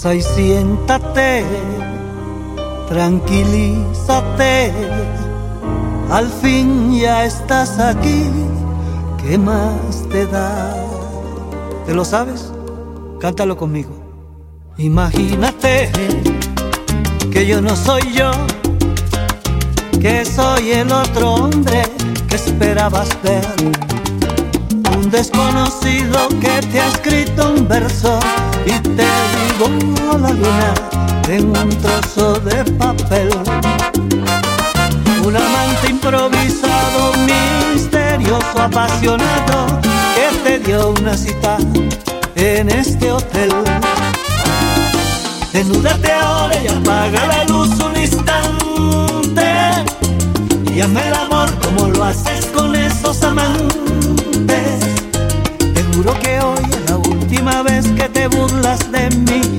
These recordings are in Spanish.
Pasa y siéntate, tranquilízate. Al fin ya estás aquí, ¿qué más te da? ¿Te lo sabes? Cántalo conmigo. Imagínate que yo no soy yo, que soy el otro hombre que esperabas ver. Un desconocido que te ha escrito un verso y te digo la luna en un trozo de papel. Un amante improvisado, misterioso, apasionado, que te dio una cita en este hotel. Desnúdate ahora y apaga la luz un instante. Y el amor como lo haces con esos amantes. Te juro que hoy es la última vez te burlas de mí,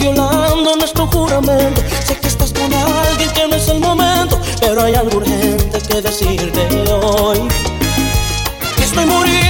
violando nuestro juramento, sé que estás con alguien que no es el momento, pero hay algo urgente que decirte hoy. Estoy muriendo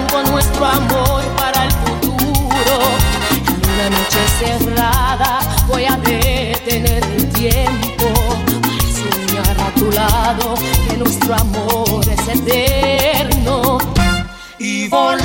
y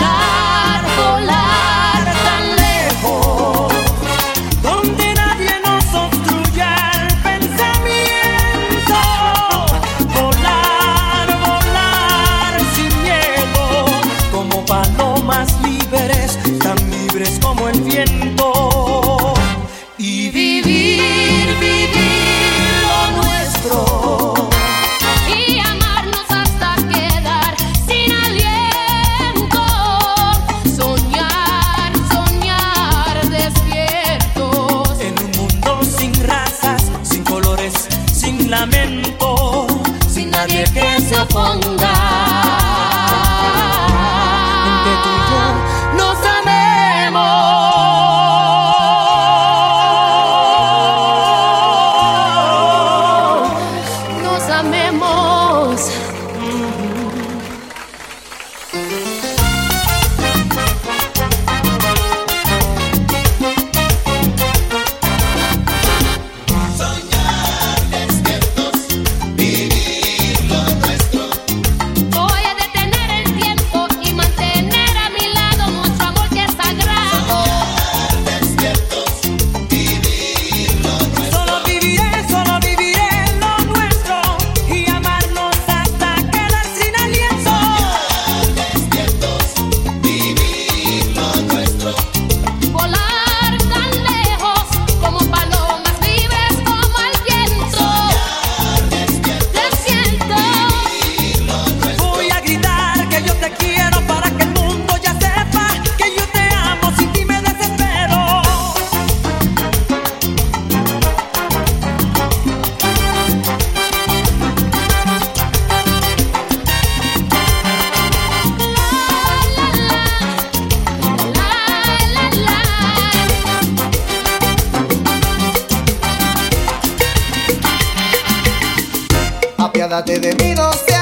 Apiádate de mí, no seas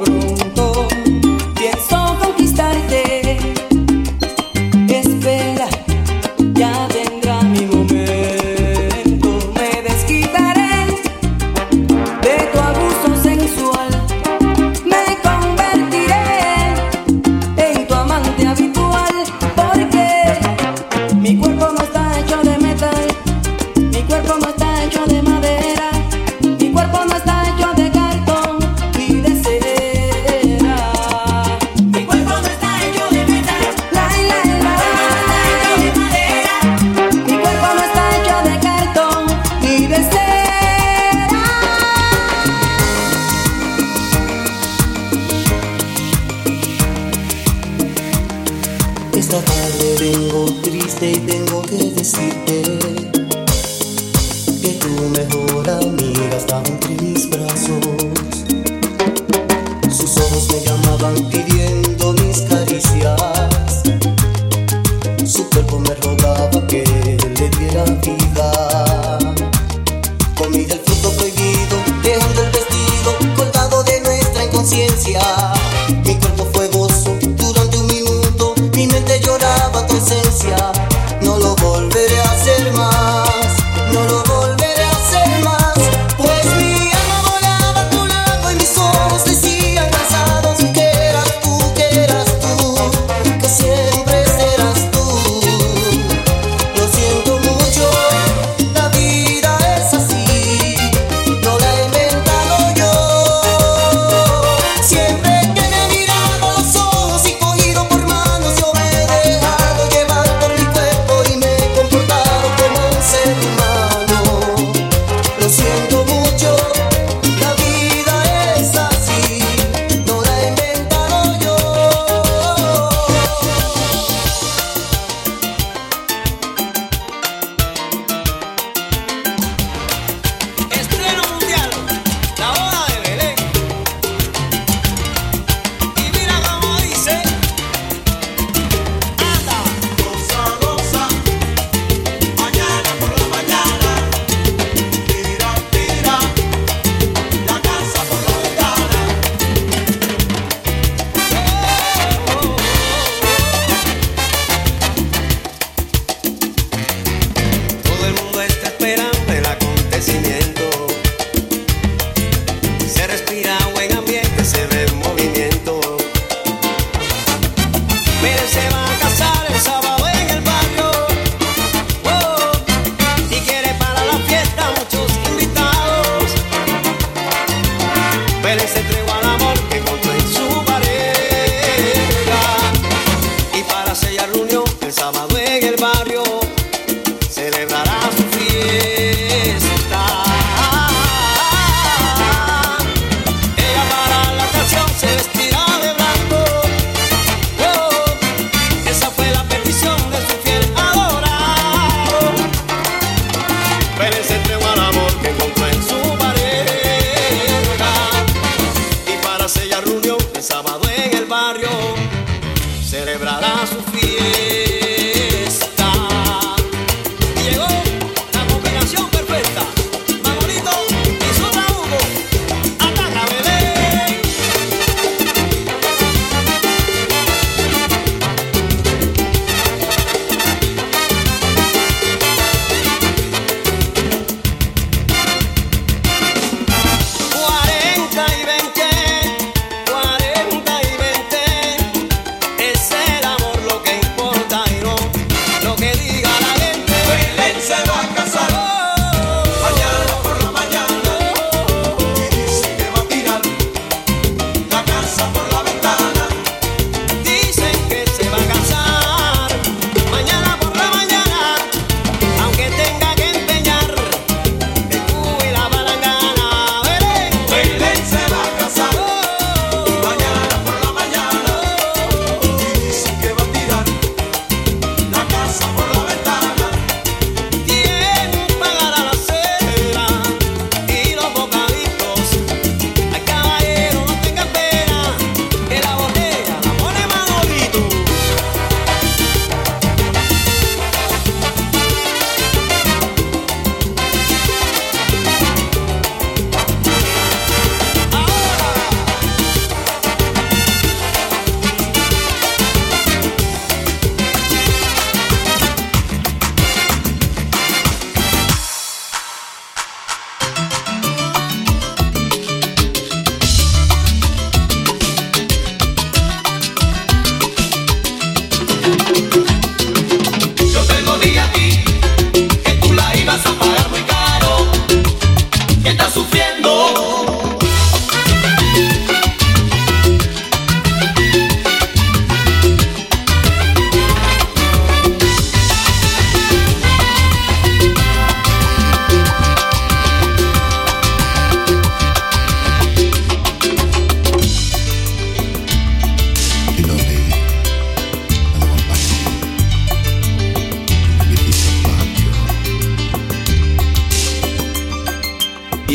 April. Y tengo que decirte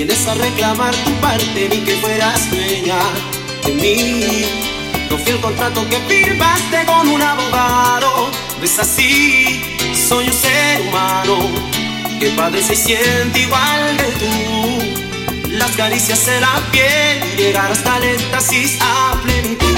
a reclamar tu parte ni que fueras dueña de mí. No fui el contrato que firmaste con un abogado. No es así, soy un ser humano que padece y siente igual de tú. Las caricias de la piel, llegar hasta el éxtasis a plenitud.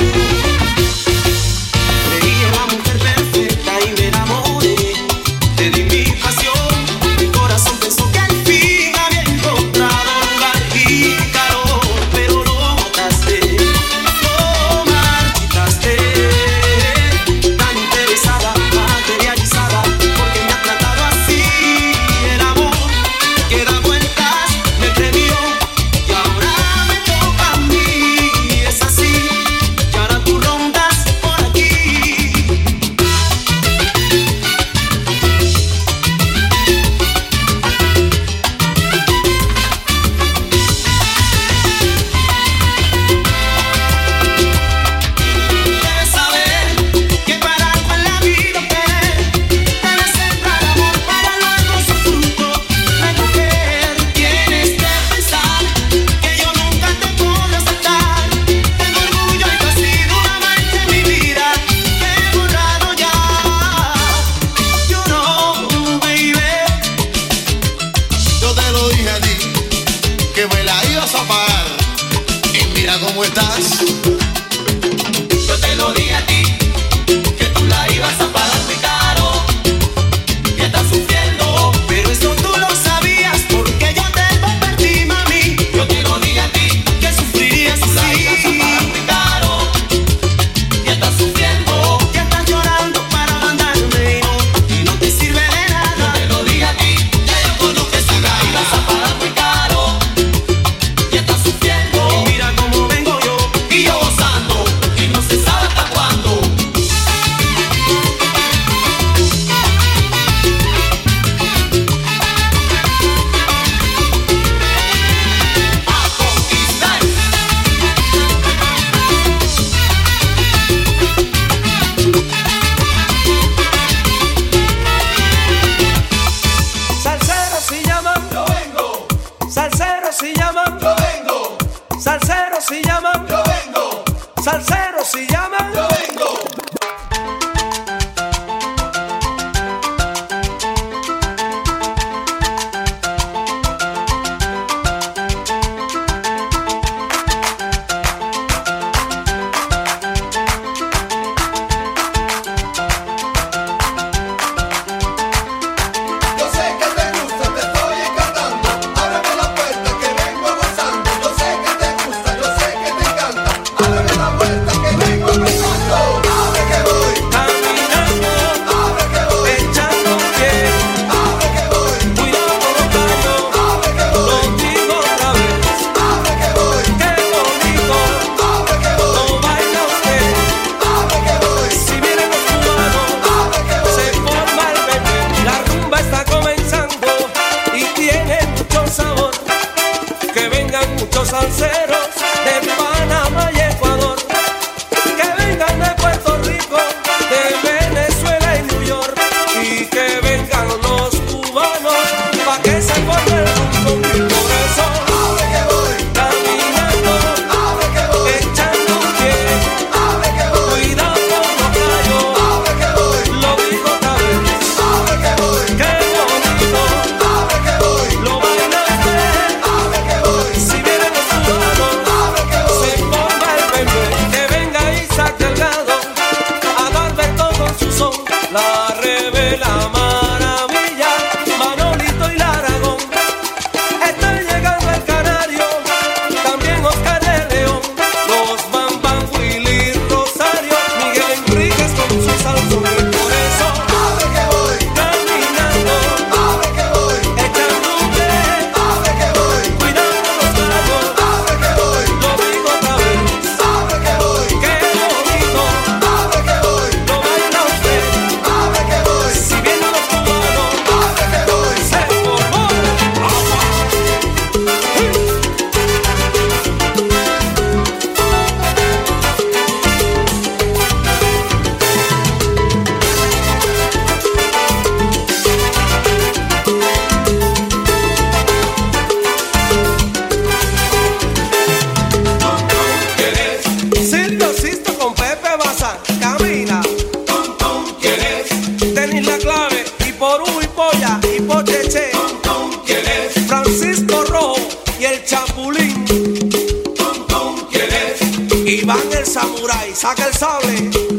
with us. camina. Tom, tom. Tenis la clave, y por U y polla, y por cheche. Tom, tom, ¿quién es? Francisco Rojo y el Chapulín. Tom, tom, ¿quién es? Iván el Samurai, saca el sable.